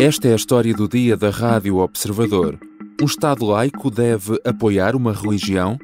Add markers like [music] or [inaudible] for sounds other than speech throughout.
Esta é a história do dia da Rádio Observador. Um Estado laico deve apoiar uma religião?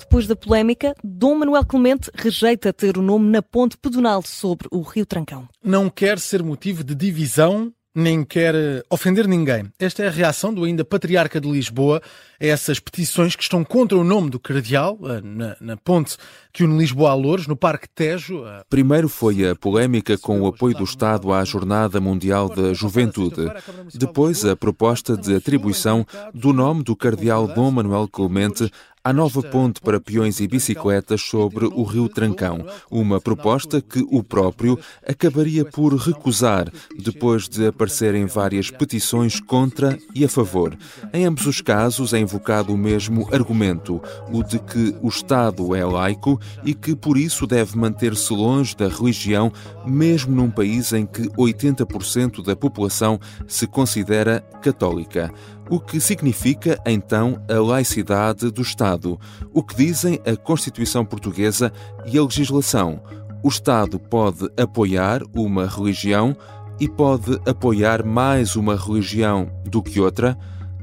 Depois da polémica, Dom Manuel Clemente rejeita ter o nome na ponte pedonal sobre o Rio Trancão. Não quer ser motivo de divisão nem quer eh, ofender ninguém. Esta é a reação do ainda Patriarca de Lisboa a essas petições que estão contra o nome do Cardeal, eh, na, na ponte que une Lisboa a Louros, no Parque Tejo. Eh, Primeiro foi a polémica com o apoio do Estado à Jornada Mundial da Juventude. Depois, a proposta de atribuição do nome do Cardeal Dom Manuel Clemente à nova ponte para peões e bicicletas sobre o Rio Trancão, uma proposta que o próprio acabaria por recusar depois de aparecerem várias petições contra e a favor. Em ambos os casos é invocado o mesmo argumento, o de que o Estado é laico e que por isso deve manter-se longe da religião, mesmo num país em que 80% da população se considera católica o que significa então a laicidade do Estado, o que dizem a Constituição Portuguesa e a legislação. O Estado pode apoiar uma religião e pode apoiar mais uma religião do que outra.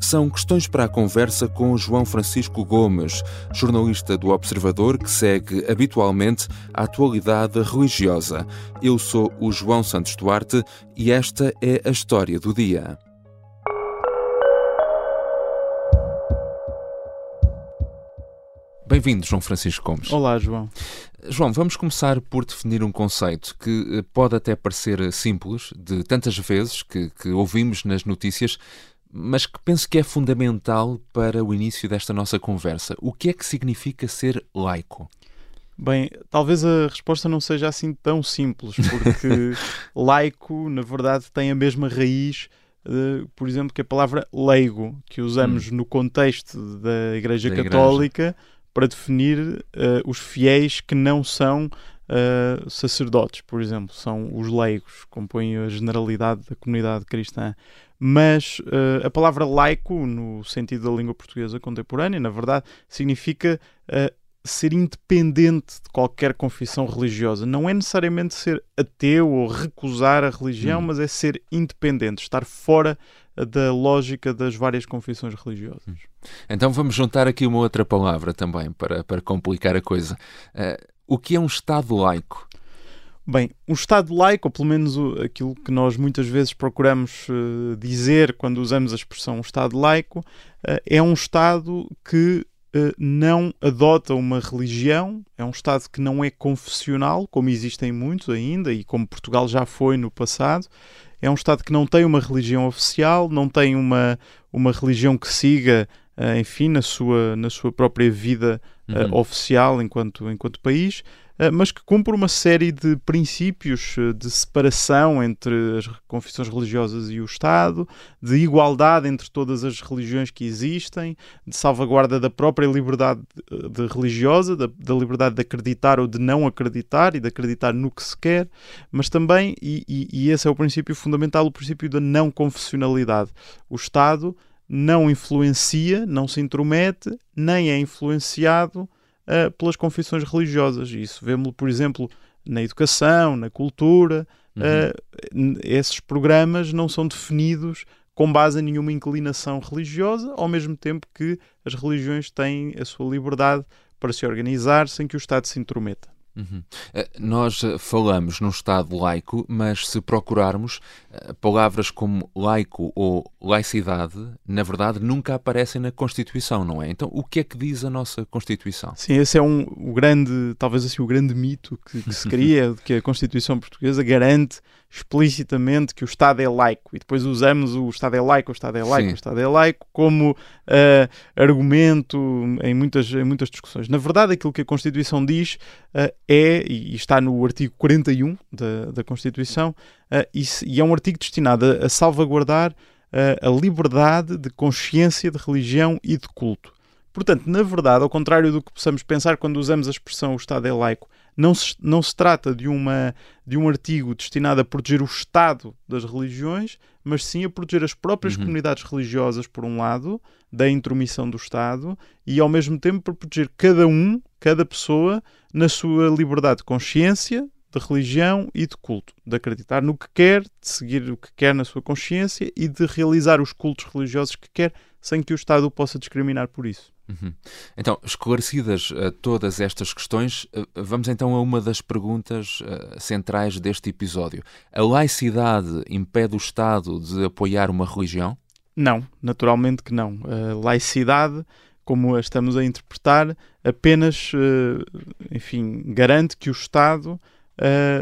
São questões para a conversa com João Francisco Gomes, jornalista do Observador que segue habitualmente a atualidade religiosa. Eu sou o João Santos Duarte e esta é a história do dia. Bem-vindo, João Francisco Gomes. Olá, João. João, vamos começar por definir um conceito que eh, pode até parecer simples, de tantas vezes que, que ouvimos nas notícias, mas que penso que é fundamental para o início desta nossa conversa. O que é que significa ser laico? Bem, talvez a resposta não seja assim tão simples, porque [laughs] laico, na verdade, tem a mesma raiz Uh, por exemplo, que a palavra leigo, que usamos hum. no contexto da Igreja da Católica igreja para definir uh, os fiéis que não são uh, sacerdotes, por exemplo, são os leigos, compõem a generalidade da comunidade cristã. Mas uh, a palavra laico, no sentido da língua portuguesa contemporânea, na verdade, significa ser independente de qualquer confissão religiosa. Não é necessariamente ser ateu ou recusar a religião, hum. mas é ser independente, estar fora da lógica das várias confissões religiosas. Então vamos juntar aqui uma outra palavra também para, para complicar a coisa. Uh, o que é um Estado laico? Bem, um Estado laico, ou pelo menos aquilo que nós muitas vezes procuramos uh, dizer quando usamos a expressão Estado laico, uh, é um Estado que não adota uma religião, é um Estado que não é confessional, como existem muitos ainda e como Portugal já foi no passado, é um Estado que não tem uma religião oficial, não tem uma, uma religião que siga, uh, enfim, na sua, na sua própria vida uh, uhum. oficial enquanto, enquanto país, eh, mas que cumpre uma série de princípios eh, de separação entre as confissões religiosas e o Estado, de igualdade entre todas as religiões que existem, de salvaguarda da própria liberdade eh, de religiosa, da, da liberdade de acreditar ou de não acreditar e de acreditar no que se quer, mas também, e, e, e esse é o princípio fundamental, o princípio da não confessionalidade. O Estado não influencia, não se intromete, nem é influenciado uh, pelas confissões religiosas. E isso vemos, por exemplo, na educação, na cultura. Uhum. Uh, esses programas não são definidos com base em nenhuma inclinação religiosa, ao mesmo tempo que as religiões têm a sua liberdade para se organizar sem que o Estado se intrometa. Uhum. Eh, nós eh, falamos num Estado laico, mas se procurarmos eh, palavras como laico ou laicidade, na verdade nunca aparecem na Constituição, não é? Então, o que é que diz a nossa Constituição? Sim, esse é um, o grande, talvez assim, o grande mito que, que se cria, de que a Constituição portuguesa garante explicitamente que o Estado é laico e depois usamos o Estado é laico, o Estado é laico, Sim. o Estado é laico como uh, argumento em muitas, em muitas discussões. Na verdade, aquilo que a Constituição diz uh, é, e está no artigo 41 da, da Constituição, uh, e, e, é um artigo destinado a, a salvaguardar a liberdade de consciência, de religião e de culto. Portanto, na verdade, ao contrário do que possamos pensar quando usamos a expressão o Estado é laico, não se, não se trata de, uma, de um artigo destinado a proteger o Estado das religiões, mas sim a proteger as próprias uhum. comunidades religiosas, por um lado, da intromissão do Estado, e ao mesmo tempo para proteger cada um, cada pessoa na sua liberdade de consciência, de religião e de culto, de acreditar no que quer, de seguir o que quer na sua consciência e de realizar os cultos religiosos que quer, sem que o Estado o possa discriminar por isso. Uhum. Então, esclarecidas uh, todas estas questões, uh, vamos então a uma das perguntas uh, centrais deste episódio. A laicidade impede o Estado de apoiar uma religião? Não, naturalmente que não. A laicidade, como a estamos a interpretar, apenas, enfim, garante que o Estado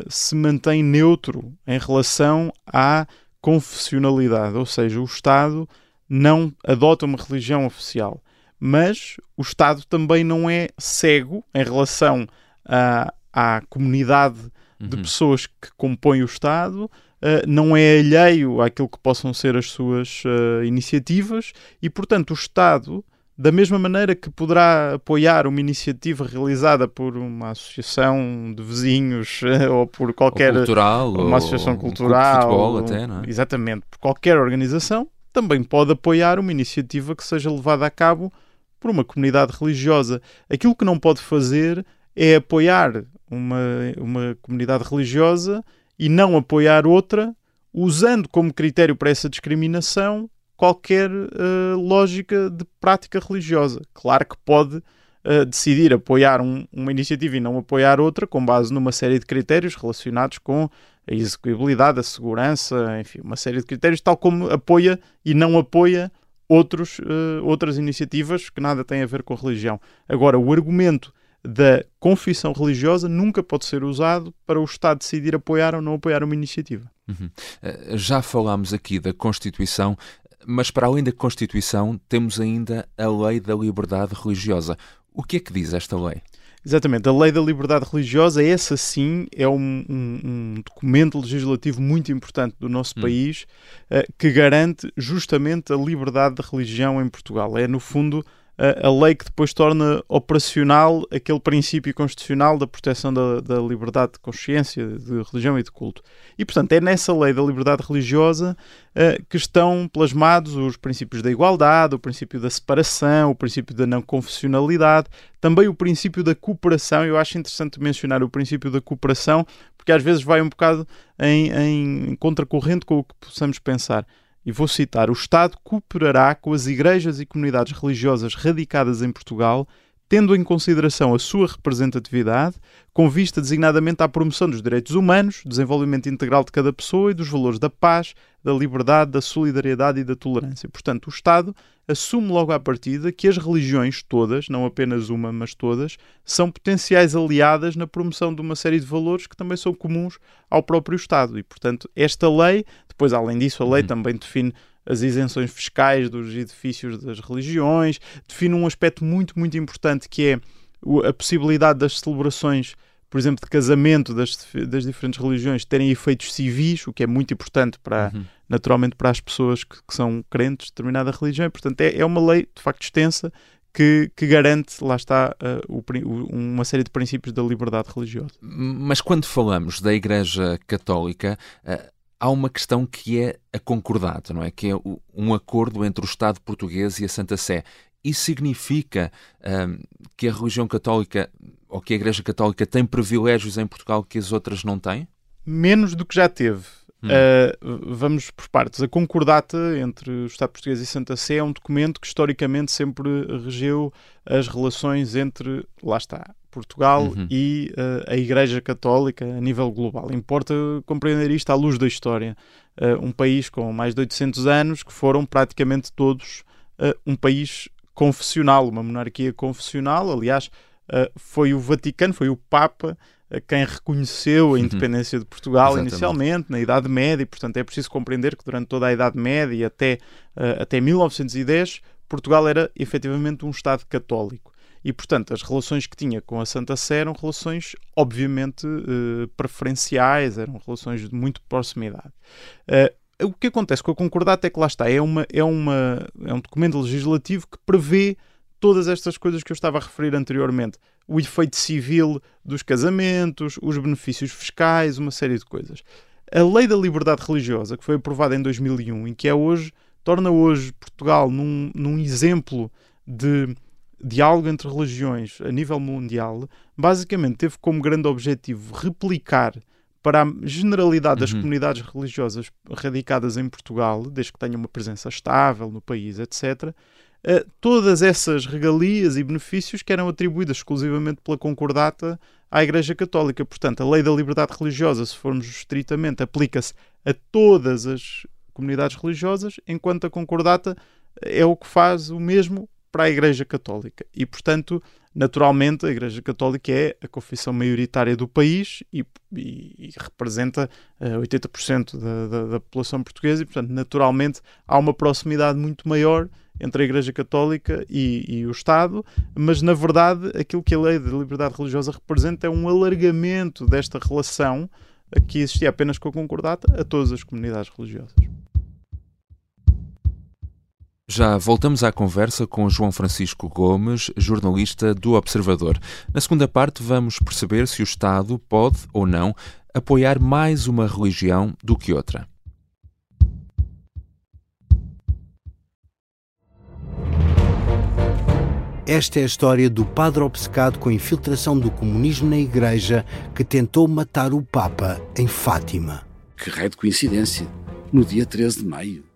se mantém neutro em relação à confessionalidade, ou seja, o Estado não adota uma religião oficial mas o Estado também não é cego em relação à, à comunidade de uhum. pessoas que compõem o Estado, uh, não é alheio àquilo que possam ser as suas uh, iniciativas e, portanto, o Estado, da mesma maneira que poderá apoiar uma iniciativa realizada por uma associação de vizinhos uh, [laughs] ou por qualquer. Ou cultural, uma associação ou cultural. Um futebol, até, não é? Exatamente, por qualquer organização, também pode apoiar uma iniciativa que seja levada a cabo por uma comunidade religiosa. Aquilo que não pode fazer é apoiar uma, uma comunidade religiosa e não apoiar outra, usando como critério para essa discriminação qualquer uh, lógica de prática religiosa. Claro que pode uh, decidir apoiar um, uma iniciativa e não apoiar outra, com base numa série de critérios relacionados com a execuibilidade, a segurança, enfim, uma série de critérios, tal como apoia e não apoia outros, uh, outras iniciativas que nada têm a ver com a religião. Agora, o argumento da confissão religiosa nunca pode ser usado para o Estado decidir apoiar ou não apoiar uma iniciativa. Uhum. Já falámos aqui da Constituição, mas para além da Constituição temos ainda a Lei da Liberdade Religiosa. O que é que diz esta lei? Exatamente, a Lei da Liberdade Religiosa, essa sim é um, um, um documento legislativo muito importante do nosso hum. país uh, que garante justamente a liberdade de religião em Portugal. É, no fundo, a, lei que depois torna operacional aquele princípio constitucional da proteção da, da, liberdade de consciência, de religião e de culto. E, portanto, é nessa lei da liberdade religiosa uh, que estão plasmados os princípios da igualdade, o princípio da separação, o princípio da não confessionalidade, também o princípio da cooperação. Eu acho interessante mencionar o princípio da cooperação, porque às vezes vai um bocado em, em contracorrente com o que possamos pensar e vou citar: o Estado cooperará com as igrejas e comunidades religiosas radicadas em Portugal, tendo em consideração a sua representatividade, com vista designadamente à promoção dos direitos humanos, desenvolvimento integral de cada pessoa e dos valores da paz, da liberdade, da solidariedade e da tolerância. Portanto, o Estado assume logo à partida que as religiões todas, não apenas uma, mas todas, são potenciais aliadas na promoção de uma série de valores que também são comuns ao próprio Estado. E, portanto, esta lei, depois, além disso, a lei uhum. também define as isenções fiscais dos edifícios das religiões, define um aspecto muito, muito importante que é a possibilidade das celebrações por exemplo, de casamento das, das diferentes religiões terem efeitos civis, o que é muito importante para, uhum. naturalmente, para as pessoas que, que, são crentes de determinada religião. E, portanto, é, é uma lei, de facto, extensa que, que garante, lá está, uh, o, uma série de princípios da liberdade religiosa. Mas quando falamos da Igreja Católica, uh, há uma questão que é a concordata, não é? Que é um acordo entre o Estado português e a Santa Sé. Isso significa uh, que a religião católica ou que a Igreja Católica tem privilégios em Portugal que as outras não têm? Menos do que já teve. Hum. Uh, vamos por partes. A concordata entre o Estado português e Santa Sé é um documento que historicamente sempre regeu as relações entre, lá está, Portugal uhum. e uh, a Igreja Católica a nível global. Importa compreender isto à luz da história. Uh, um país com mais de 800 anos que foram praticamente todos um país confessional, uma monarquia confessional. Aliás, uh, foi o Vaticano, foi o Papa uh, quem reconheceu a uhum. independência de Portugal Exatamente. inicialmente, na Idade Média, e portanto é preciso compreender que durante toda a Idade Média e até, uh, até 1910, Portugal era efetivamente um Estado católico. E, portanto, as relações que tinha com a Santa Sé eram relações, obviamente, preferenciais, eram relações de muito proximidade o que acontece com a concordata é que lá está, é, uma, é, uma, é um documento legislativo que prevê todas estas coisas que eu estava a referir anteriormente. O efeito civil dos casamentos, os benefícios fiscais, uma série de coisas. A Lei da Liberdade Religiosa, que foi aprovada em 2001 e que é hoje, torna hoje Portugal num, num exemplo de diálogo entre religiões a nível mundial, basicamente teve como grande objetivo replicar para a generalidade das uhum. comunidades religiosas radicadas em Portugal, desde que tenham uma presença estável no país, etc., uh, todas essas regalias e benefícios que eram atribuídas exclusivamente pela Concordata à Igreja Católica. Portanto, a lei da liberdade religiosa, se formos estritamente, aplica-se a todas as comunidades religiosas, enquanto a Concordata é o que faz o mesmo para a Igreja Católica. E, portanto, naturalmente, a Igreja Católica é a confissão maioritária do país e, e, e representa uh, 80% da, da, da população portuguesa, e, portanto, naturalmente, há uma proximidade muito maior entre a Igreja Católica e, e, o Estado, mas na verdade aquilo que a lei de liberdade religiosa representa é um alargamento desta relação que existia apenas com a concordata a todas as comunidades religiosas. Já voltamos à conversa com João Francisco Gomes, jornalista do Observador. Na segunda parte, vamos perceber se o Estado pode ou não apoiar mais uma religião do que outra. Esta é a história do padre obcecado com a infiltração do comunismo na Igreja que tentou matar o Papa em Fátima. Que raio de coincidência! No dia 13 de maio.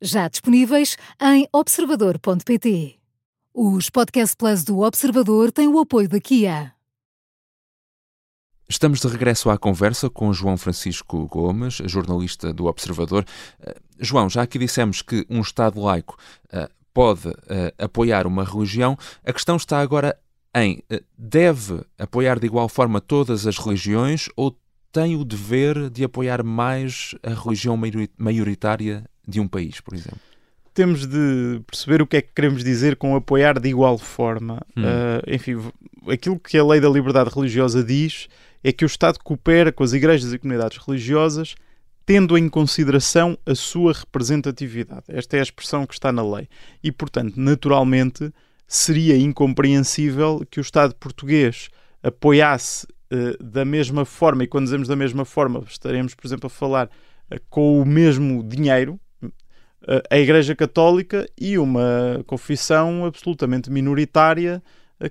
já disponíveis em observador.pt. Os Podcast Plus do Observador têm o apoio da Kia. Estamos de regresso à conversa com João Francisco Gomes, jornalista do Observador. Uh, João, já aqui dissemos que um Estado laico uh, pode uh, apoiar uma religião. A questão está agora em deve apoiar de igual forma todas as religiões ou tem o dever de apoiar mais a religião maioritária de um país, por exemplo? Temos de perceber o que é que queremos dizer com apoiar de igual forma. Hum. Uh, enfim, aquilo que a lei da liberdade religiosa diz é que o Estado coopera com as igrejas e comunidades religiosas tendo em consideração a sua representatividade. Esta é a expressão que está na lei. E, portanto, naturalmente, seria incompreensível que o Estado português apoiasse uh, da mesma forma, e quando dizemos da mesma forma, estaremos, por exemplo, a falar uh, com o mesmo dinheiro, a Igreja Católica e uma confissão absolutamente minoritária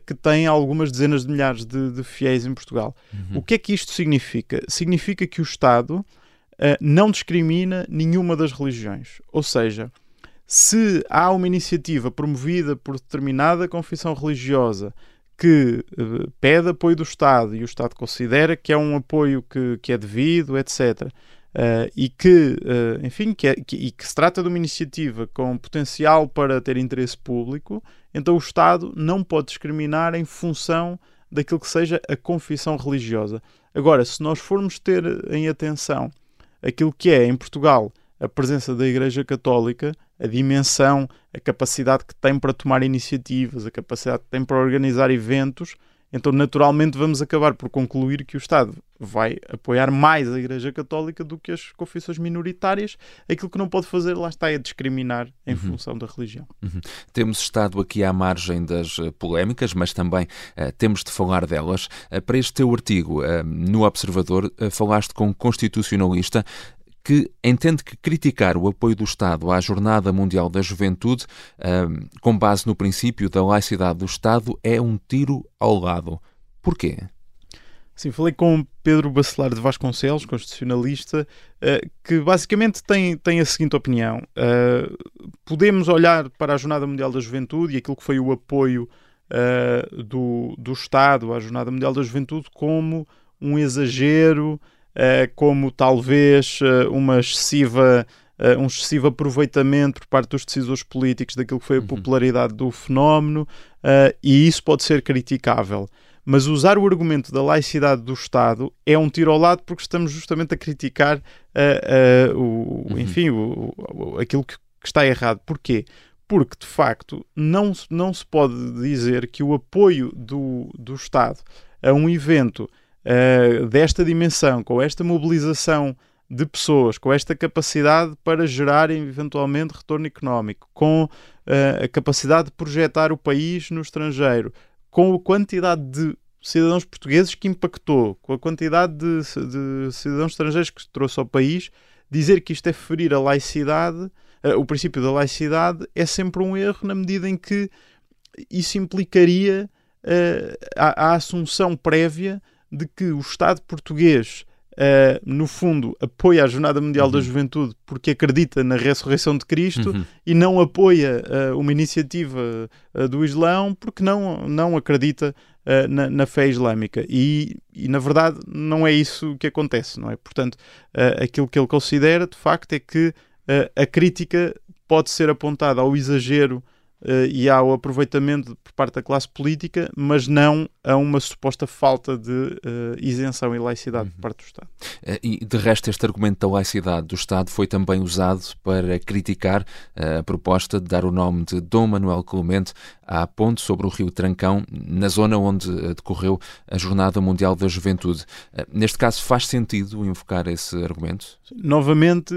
que tem algumas dezenas de milhares de, de fiéis em Portugal. Uhum. O que é que isto significa? Significa que o Estado uh, não discrimina nenhuma das religiões. Ou seja, se há uma iniciativa promovida por determinada confissão religiosa que uh, pede apoio do Estado e o Estado considera que é um apoio que, que é devido, etc., uh, e que, uh, enfim, que, é, que, e que se trata de uma iniciativa com potencial para ter interesse público, então o Estado não pode discriminar em função daquilo que seja a confissão religiosa. Agora, se nós formos ter em atenção aquilo que é em Portugal a presença da Igreja Católica, a dimensão, a capacidade que tem para tomar iniciativas, a capacidade que tem para organizar eventos, então naturalmente vamos acabar por concluir que o Estado vai apoiar mais a Igreja Católica do que as confissões minoritárias. Aquilo que não pode fazer, lá está, é discriminar em uhum. função da religião. Uhum. Temos estado aqui à margem das uh, polémicas, mas também uh, temos de falar delas. Uh, para este teu artigo no Observador, falaste com um constitucionalista que entende que criticar o apoio do Estado à Jornada Mundial da Juventude, com base no princípio da laicidade do Estado, é um tiro ao lado. Porquê? Sim, falei com Pedro Bacelar de Vasconcelos, constitucionalista, uh, que basicamente tem, tem a seguinte opinião. Uh, podemos olhar para a Jornada Mundial da Juventude e aquilo que foi o apoio uh, do, do Estado à Jornada Mundial da Juventude como um exagero, como talvez uma excessiva uh, um excessivo aproveitamento por parte dos decisores políticos daquilo que foi a uhum. popularidade do fenómeno, uh, e isso pode ser criticável. Mas usar o argumento da laicidade do Estado é um tiro ao lado porque estamos justamente a criticar uh, o, uhum. enfim, o, o, aquilo que, que está errado. Porquê? porque de facto não, não se pode dizer que o apoio do, do Estado a um evento uh, desta dimensão, com esta mobilização de pessoas, com esta capacidade para gerar eventualmente retorno económico, com uh, a capacidade de projetar o país no estrangeiro, com a quantidade de cidadãos portugueses que impactou, com a quantidade de, de cidadãos estrangeiros que trouxe ao país, dizer que isto é ferir a laicidade, uh, o princípio da laicidade, é sempre um erro na medida em que isso implicaria uh, a, a assunção prévia de que o Estado português Uh, no fundo, apoia a Jornada Mundial uhum. da Juventude porque acredita na ressurreição de Cristo uhum. e não apoia uh, uma iniciativa uh, do Islão porque não, não acredita na, na, fé islâmica. E, e, na verdade, não é isso que acontece, não é? Portanto, aquilo que ele considera, de facto, é que a crítica pode ser apontada ao exagero uh, e ao aproveitamento por parte da classe política, mas não a uma suposta falta de uh, isenção e laicidade uhum. por parte do Estado. Uh, e de resto, este argumento da laicidade do Estado foi também usado para criticar a proposta de dar o nome de Dom Manuel Clemente à ponte sobre o rio Trancão, na zona onde decorreu a Jornada Mundial da Juventude. Neste caso, faz sentido invocar esse argumento? Novamente,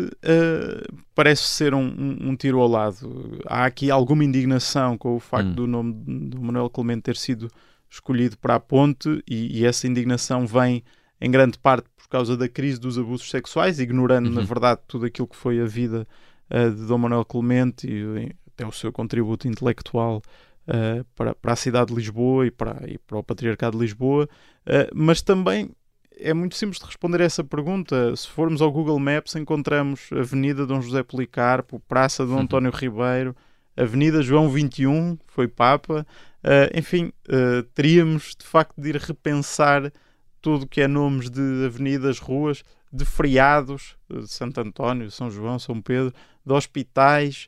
parece ser um, um, um, tiro ao lado. Há aqui alguma indignação com o facto hum. do nome do Manuel Clemente ter sido escolhido para a ponte e, e, essa indignação vem em grande parte por causa da crise dos abusos sexuais, ignorando uhum. na verdade tudo aquilo que foi a vida uh, de Dom Manuel Clemente e até o seu contributo intelectual uh, para, para a cidade de Lisboa e para, e para o Patriarcado de Lisboa, uh, mas também é muito simples de responder a essa pergunta. Se formos ao Google Maps, encontramos Avenida Dom José Policarpo, Praça Dom uhum. António Ribeiro, Avenida João 21, foi Papa. Uh, enfim, uh, teríamos de facto de ir repensar tudo o que é nomes de avenidas, ruas, de feriados, de Santo António, São João, São Pedro, de hospitais,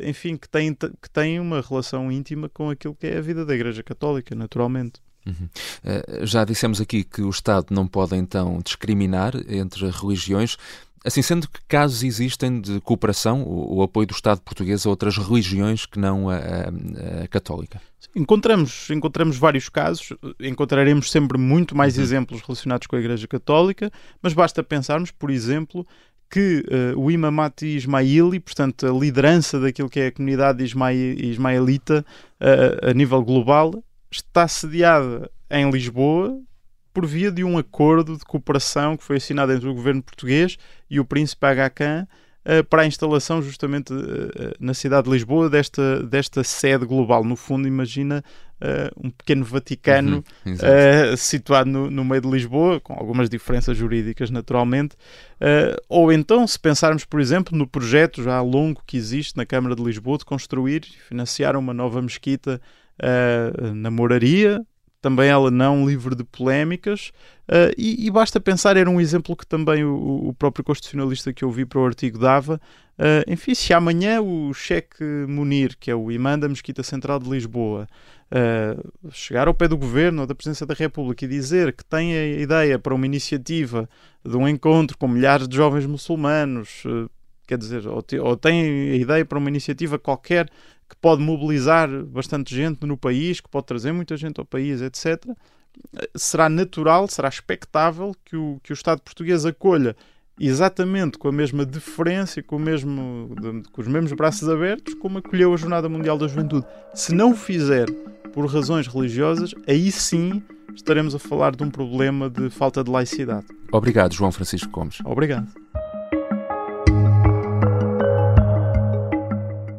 enfim, que têm, que têm uma relação íntima com aquilo que é a vida da Igreja Católica, naturalmente. Uhum. Uh, já dissemos aqui que o Estado não pode então discriminar entre religiões. Assim sendo que casos existem de cooperação, o, o apoio do Estado português a outras religiões que não a, a, a católica? Encontramos, encontramos vários casos, encontraremos sempre muito mais uhum. exemplos relacionados com a Igreja Católica, mas basta pensarmos, por exemplo, que uh, o Imamat Ismaili, portanto a liderança daquilo que é a comunidade ismaelita uh, a nível global, está sediada em Lisboa por via de um acordo de cooperação que foi assinado entre o governo português e o príncipe Aga Khan uh, para a instalação justamente uh, na cidade de Lisboa desta, desta sede global. No fundo, imagina uh, um pequeno Vaticano uhum, situado no, no, meio de Lisboa, com algumas diferenças jurídicas naturalmente. ou então, se pensarmos, por exemplo, no projeto já longo que existe na Câmara de Lisboa de construir e financiar uma nova mesquita uh, na moraria, também ela não livre de polémicas, uh, e, e, basta pensar, era um exemplo que também o, o, próprio constitucionalista que eu vi para o artigo dava. Uh, enfim, se amanhã o Cheque Munir, que é o imã da Mesquita Central de Lisboa, uh, chegar ao pé do governo ou da Presidência da República e dizer que tem a ideia para uma iniciativa de um encontro com milhares de jovens muçulmanos, quer dizer, ou, te, ou tem a ideia para uma iniciativa qualquer que pode mobilizar bastante gente no país, que pode trazer muita gente ao país, etc., será natural, será expectável que o, que o Estado português acolha exatamente com a mesma deferência, com, o mesmo, com os mesmos braços abertos, como acolheu a Jornada Mundial da Juventude. Se não o fizer por razões religiosas, aí sim estaremos a falar de um problema de falta de laicidade. Obrigado, João Francisco Gomes. Obrigado.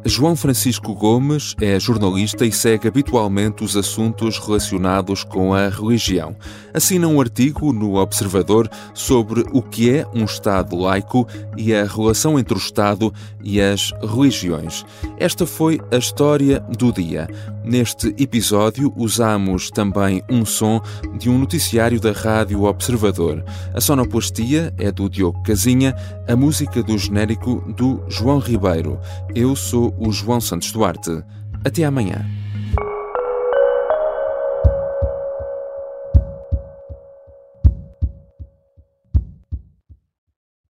João Francisco Gomes é jornalista e segue habitualmente os assuntos relacionados com a religião. Assina um artigo no Observador sobre o que é um Estado laico e a relação entre o Estado e as religiões. Esta foi a história do dia. Neste episódio, usamos também um som de um noticiário da Rádio Observador. A sonoplastia é do Diogo Casinha, a música do genérico do João Ribeiro. Eu sou o João Santos Duarte. Até amanhã.